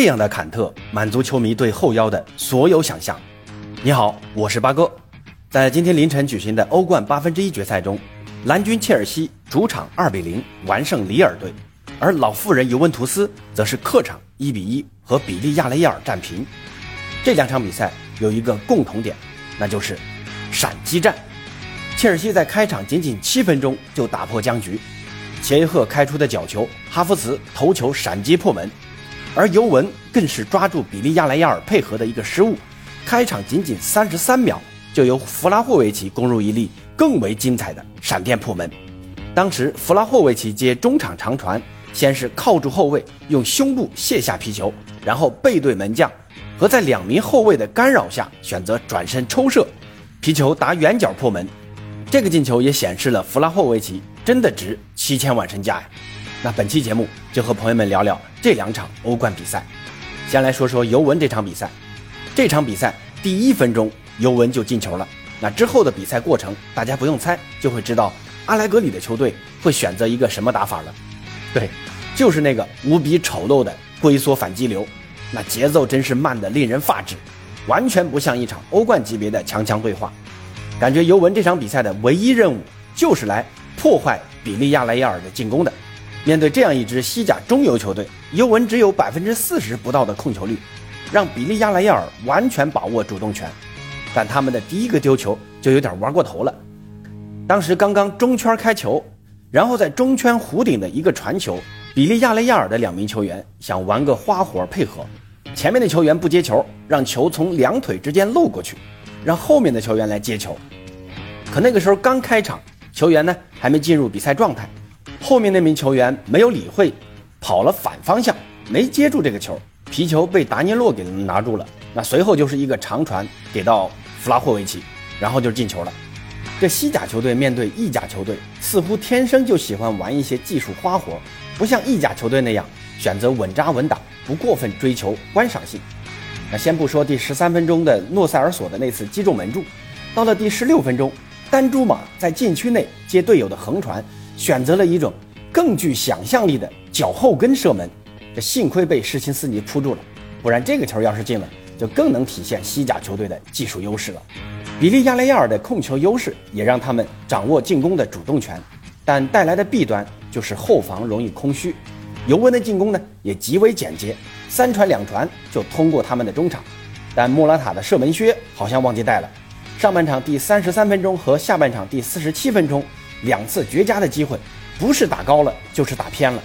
这样的坎特满足球迷对后腰的所有想象。你好，我是八哥。在今天凌晨举行的欧冠八分之一决赛中，蓝军切尔西主场二比零完胜里尔队，而老妇人尤文图斯则是客场一比一和比利亚雷亚尔战平。这两场比赛有一个共同点，那就是闪击战。切尔西在开场仅仅七分钟就打破僵局，切耶赫开出的角球，哈弗茨头球闪击破门。而尤文更是抓住比利亚雷亚尔配合的一个失误，开场仅仅三十三秒就由弗拉霍维奇攻入一粒更为精彩的闪电破门。当时弗拉霍维奇接中场长传，先是靠住后卫用胸部卸下皮球，然后背对门将，和在两名后卫的干扰下选择转身抽射，皮球打远角破门。这个进球也显示了弗拉霍维奇真的值七千万身价呀。那本期节目就和朋友们聊聊这两场欧冠比赛。先来说说尤文这场比赛。这场比赛第一分钟尤文就进球了。那之后的比赛过程，大家不用猜就会知道阿莱格里的球队会选择一个什么打法了。对，就是那个无比丑陋的龟缩反击流。那节奏真是慢得令人发指，完全不像一场欧冠级别的强强对话。感觉尤文这场比赛的唯一任务就是来破坏比利亚雷亚尔的进攻的。面对这样一支西甲中游球队，尤文只有百分之四十不到的控球率，让比利亚雷亚尔完全把握主动权。但他们的第一个丢球就有点玩过头了。当时刚刚中圈开球，然后在中圈弧顶的一个传球，比利亚雷亚尔的两名球员想玩个花活配合，前面的球员不接球，让球从两腿之间漏过去，让后面的球员来接球。可那个时候刚开场，球员呢还没进入比赛状态。后面那名球员没有理会，跑了反方向，没接住这个球，皮球被达尼洛给拿住了。那随后就是一个长传给到弗拉霍维奇，然后就进球了。这西甲球队面对意甲球队，似乎天生就喜欢玩一些技术花活，不像意甲球队那样选择稳扎稳打，不过分追求观赏性。那先不说第十三分钟的诺塞尔索的那次击中门柱，到了第十六分钟，丹朱马在禁区内接队友的横传。选择了一种更具想象力的脚后跟射门，这幸亏被施琴斯尼扑住了，不然这个球要是进了，就更能体现西甲球队的技术优势了。比利亚雷亚尔的控球优势也让他们掌握进攻的主动权，但带来的弊端就是后防容易空虚。尤文的进攻呢也极为简洁，三传两传就通过他们的中场，但莫拉塔的射门靴好像忘记带了。上半场第三十三分钟和下半场第四十七分钟。两次绝佳的机会，不是打高了，就是打偏了。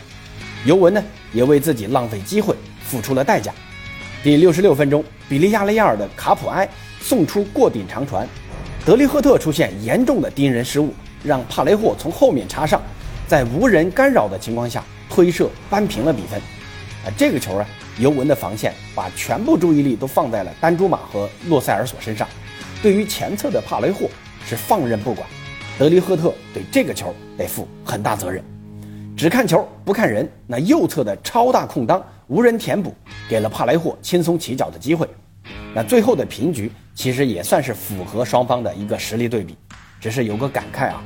尤文呢，也为自己浪费机会付出了代价。第六十六分钟，比利亚雷亚尔的卡普埃送出过顶长传，德利赫特出现严重的盯人失误，让帕雷霍从后面插上，在无人干扰的情况下推射扳平了比分。啊，这个球啊，尤文的防线把全部注意力都放在了丹朱马和洛塞尔索身上，对于前侧的帕雷霍是放任不管。德里赫特对这个球得负很大责任，只看球不看人。那右侧的超大空当无人填补，给了帕莱霍轻松起脚的机会。那最后的平局其实也算是符合双方的一个实力对比。只是有个感慨啊，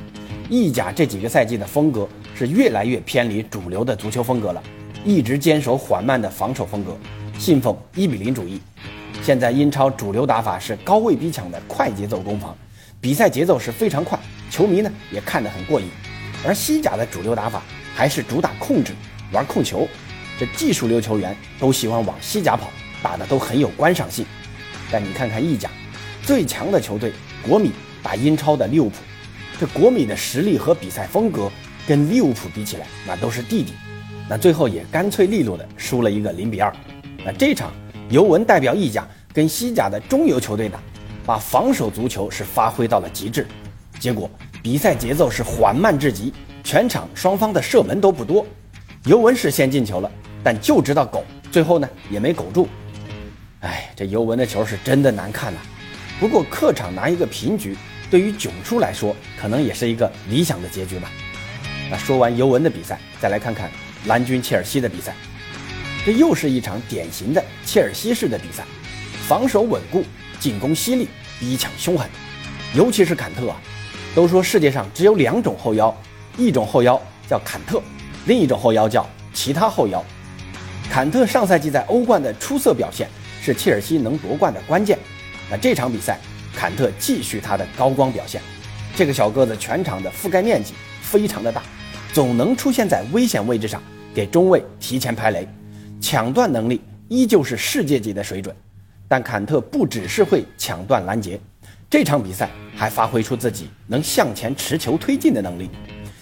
意甲这几个赛季的风格是越来越偏离主流的足球风格了，一直坚守缓慢的防守风格，信奉一比零主义。现在英超主流打法是高位逼抢的快节奏攻防，比赛节奏是非常快。球迷呢也看得很过瘾，而西甲的主流打法还是主打控制，玩控球，这技术流球员都喜欢往西甲跑，打的都很有观赏性。但你看看意甲，最强的球队国米打英超的利物浦，这国米的实力和比赛风格跟利物浦比起来，那都是弟弟。那最后也干脆利落的输了一个零比二。那这场尤文代表意甲跟西甲的中游球队打，把防守足球是发挥到了极致。结果比赛节奏是缓慢至极，全场双方的射门都不多，尤文是先进球了，但就知道苟，最后呢也没苟住。哎，这尤文的球是真的难看呐。不过客场拿一个平局，对于囧叔来说，可能也是一个理想的结局吧。那说完尤文的比赛，再来看看蓝军切尔西的比赛。这又是一场典型的切尔西式的比赛，防守稳固，进攻犀利，逼抢凶狠，尤其是坎特啊。都说世界上只有两种后腰，一种后腰叫坎特，另一种后腰叫其他后腰。坎特上赛季在欧冠的出色表现是切尔西能夺冠的关键。那这场比赛，坎特继续他的高光表现。这个小个子全场的覆盖面积非常的大，总能出现在危险位置上，给中卫提前排雷，抢断能力依旧是世界级的水准。但坎特不只是会抢断拦截，这场比赛还发挥出自己能向前持球推进的能力。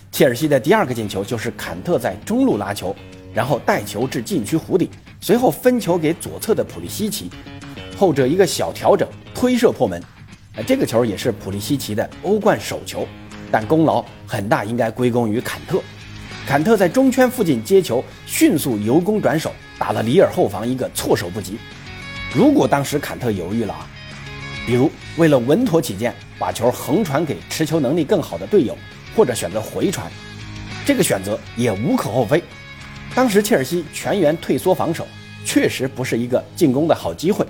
切尔西的第二个进球就是坎特在中路拉球，然后带球至禁区弧顶，随后分球给左侧的普利西奇。后者一个小调整，推射破门。呃，这个球也是普利西奇的欧冠首球，但功劳很大应该归功于坎特。坎特在中圈附近接球，迅速由攻转守，打了里尔后防一个措手不及。如果当时坎特犹豫了啊，比如为了稳妥起见，把球横传给持球能力更好的队友，或者选择回传，这个选择也无可厚非。当时切尔西全员退缩防守，确实不是一个进攻的好机会。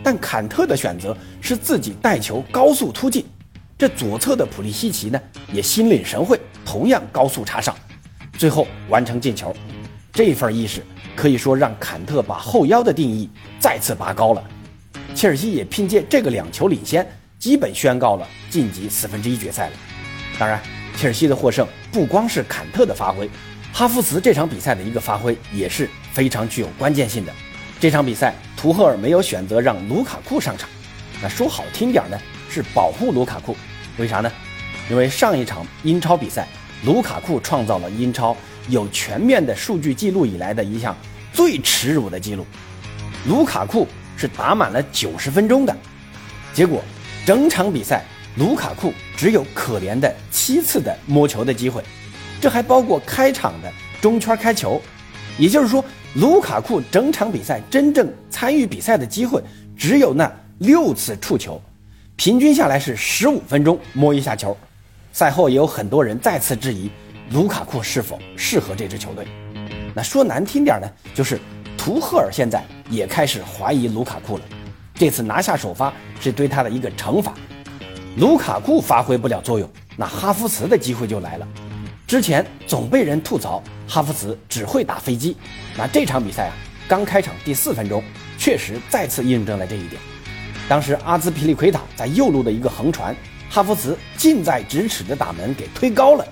但坎特的选择是自己带球高速突进，这左侧的普利西奇呢也心领神会，同样高速插上，最后完成进球。这份意识可以说让坎特把后腰的定义再次拔高了。切尔西也凭借这个两球领先，基本宣告了晋级四分之一决赛了。当然，切尔西的获胜不光是坎特的发挥，哈弗茨这场比赛的一个发挥也是非常具有关键性的。这场比赛，图赫尔没有选择让卢卡库上场，那说好听点呢，是保护卢卡库。为啥呢？因为上一场英超比赛，卢卡库创造了英超有全面的数据记录以来的一项最耻辱的记录。卢卡库是打满了九十分钟的，结果整场比赛卢卡库只有可怜的七次的摸球的机会，这还包括开场的中圈开球，也就是说。卢卡库整场比赛真正参与比赛的机会只有那六次触球，平均下来是十五分钟摸一下球。赛后也有很多人再次质疑卢卡库是否适合这支球队。那说难听点呢，就是图赫尔现在也开始怀疑卢卡库了。这次拿下首发是对他的一个惩罚。卢卡库发挥不了作用，那哈弗茨的机会就来了。之前总被人吐槽哈弗茨只会打飞机，那这场比赛啊，刚开场第四分钟，确实再次印证了这一点。当时阿兹皮利奎塔在右路的一个横传，哈弗茨近在咫尺的打门给推高了，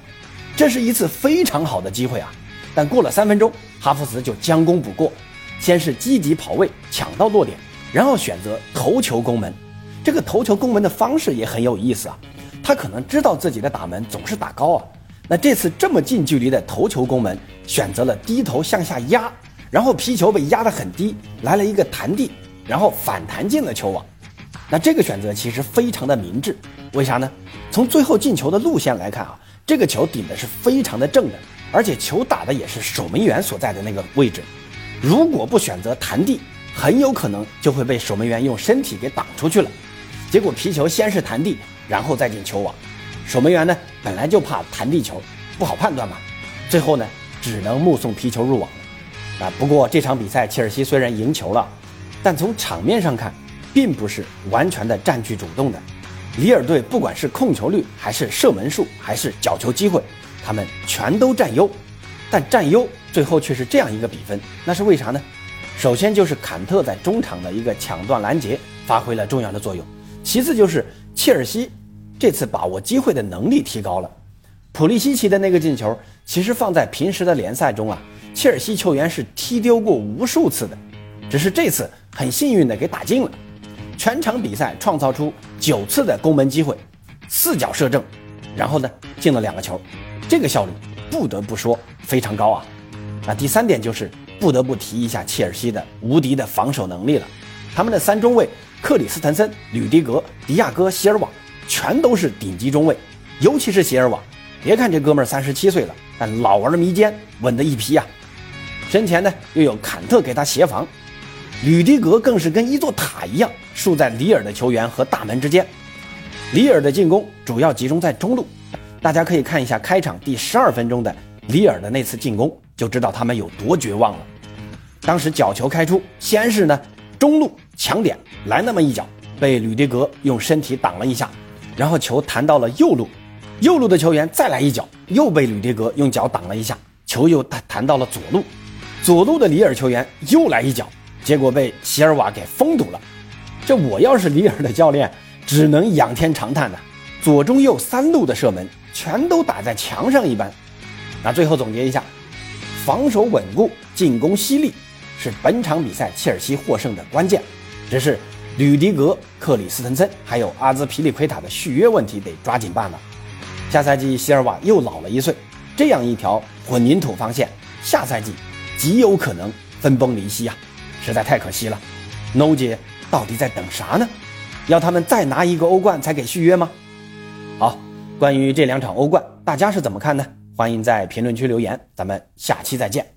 这是一次非常好的机会啊。但过了三分钟，哈弗茨就将功补过，先是积极跑位抢到落点，然后选择头球攻门。这个头球攻门的方式也很有意思啊，他可能知道自己的打门总是打高啊。那这次这么近距离的头球攻门，选择了低头向下压，然后皮球被压得很低，来了一个弹地，然后反弹进了球网。那这个选择其实非常的明智，为啥呢？从最后进球的路线来看啊，这个球顶的是非常的正的，而且球打的也是守门员所在的那个位置。如果不选择弹地，很有可能就会被守门员用身体给挡出去了。结果皮球先是弹地，然后再进球网。守门员呢，本来就怕弹地球，不好判断嘛。最后呢，只能目送皮球入网。啊，不过这场比赛切尔西虽然赢球了，但从场面上看，并不是完全的占据主动的。里尔队不管是控球率，还是射门数，还是角球机会，他们全都占优。但占优最后却是这样一个比分，那是为啥呢？首先就是坎特在中场的一个抢断拦截发挥了重要的作用，其次就是切尔西。这次把握机会的能力提高了，普利西奇的那个进球，其实放在平时的联赛中啊，切尔西球员是踢丢过无数次的，只是这次很幸运的给打进了。全场比赛创造出九次的攻门机会，四脚射正，然后呢进了两个球，这个效率不得不说非常高啊。那第三点就是不得不提一下切尔西的无敌的防守能力了，他们的三中卫克里斯滕森、吕迪格、迪亚哥、席尔瓦。全都是顶级中卫，尤其是席尔瓦。别看这哥们儿三十七岁了，但老而弥坚，稳的一批呀。身前呢又有坎特给他协防，吕迪格更是跟一座塔一样，竖在里尔的球员和大门之间。里尔的进攻主要集中在中路，大家可以看一下开场第十二分钟的里尔的那次进攻，就知道他们有多绝望了。当时角球开出，先是呢中路抢点来那么一脚，被吕迪格用身体挡了一下。然后球弹到了右路，右路的球员再来一脚，又被吕迪格用脚挡了一下，球又弹弹到了左路，左路的里尔球员又来一脚，结果被席尔瓦给封堵了。这我要是里尔的教练，只能仰天长叹呐！左中右三路的射门全都打在墙上一般。那最后总结一下，防守稳固，进攻犀利，是本场比赛切尔西获胜的关键。只是吕迪格、克里斯滕森还有阿兹皮利奎塔的续约问题得抓紧办了。下赛季席尔瓦又老了一岁，这样一条混凝土防线，下赛季极有可能分崩离析啊，实在太可惜了。No 姐到底在等啥呢？要他们再拿一个欧冠才给续约吗？关于这两场欧冠，大家是怎么看呢？欢迎在评论区留言，咱们下期再见。